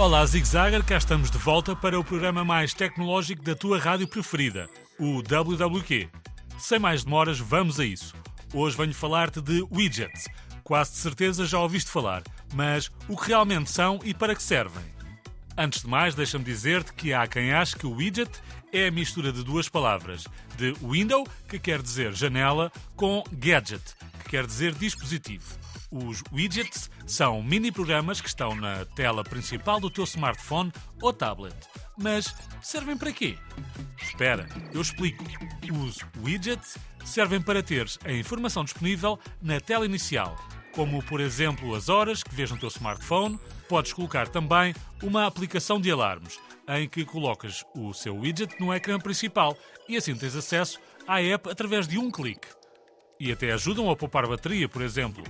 Olá, Zig Zagger, cá estamos de volta para o programa mais tecnológico da tua rádio preferida, o WWQ. Sem mais demoras, vamos a isso. Hoje venho falar-te de widgets. Quase de certeza já ouviste falar, mas o que realmente são e para que servem? Antes de mais, deixa-me dizer-te que há quem ache que o widget é a mistura de duas palavras, de window, que quer dizer janela, com gadget, que quer dizer dispositivo. Os widgets são mini programas que estão na tela principal do teu smartphone ou tablet. Mas servem para quê? Espera, eu explico. Os widgets servem para teres a informação disponível na tela inicial, como por exemplo as horas que vês no teu smartphone. Podes colocar também uma aplicação de alarmes, em que colocas o seu widget no ecrã principal e assim tens acesso à app através de um clique e até ajudam a poupar bateria, por exemplo.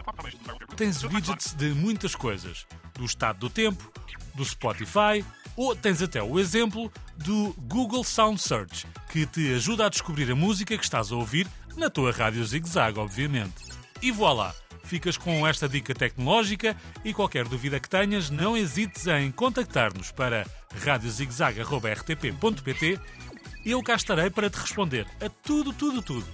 Tens widgets de muitas coisas, do estado do tempo, do Spotify, ou tens até o exemplo do Google Sound Search, que te ajuda a descobrir a música que estás a ouvir na tua rádio zig-zag, obviamente. E voilá! Ficas com esta dica tecnológica e qualquer dúvida que tenhas, não hesites em contactar-nos para radiozigzag.rtp.pt eu cá estarei para te responder a tudo, tudo, tudo.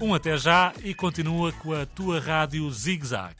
Um até já e continua com a tua rádio Zig Zag.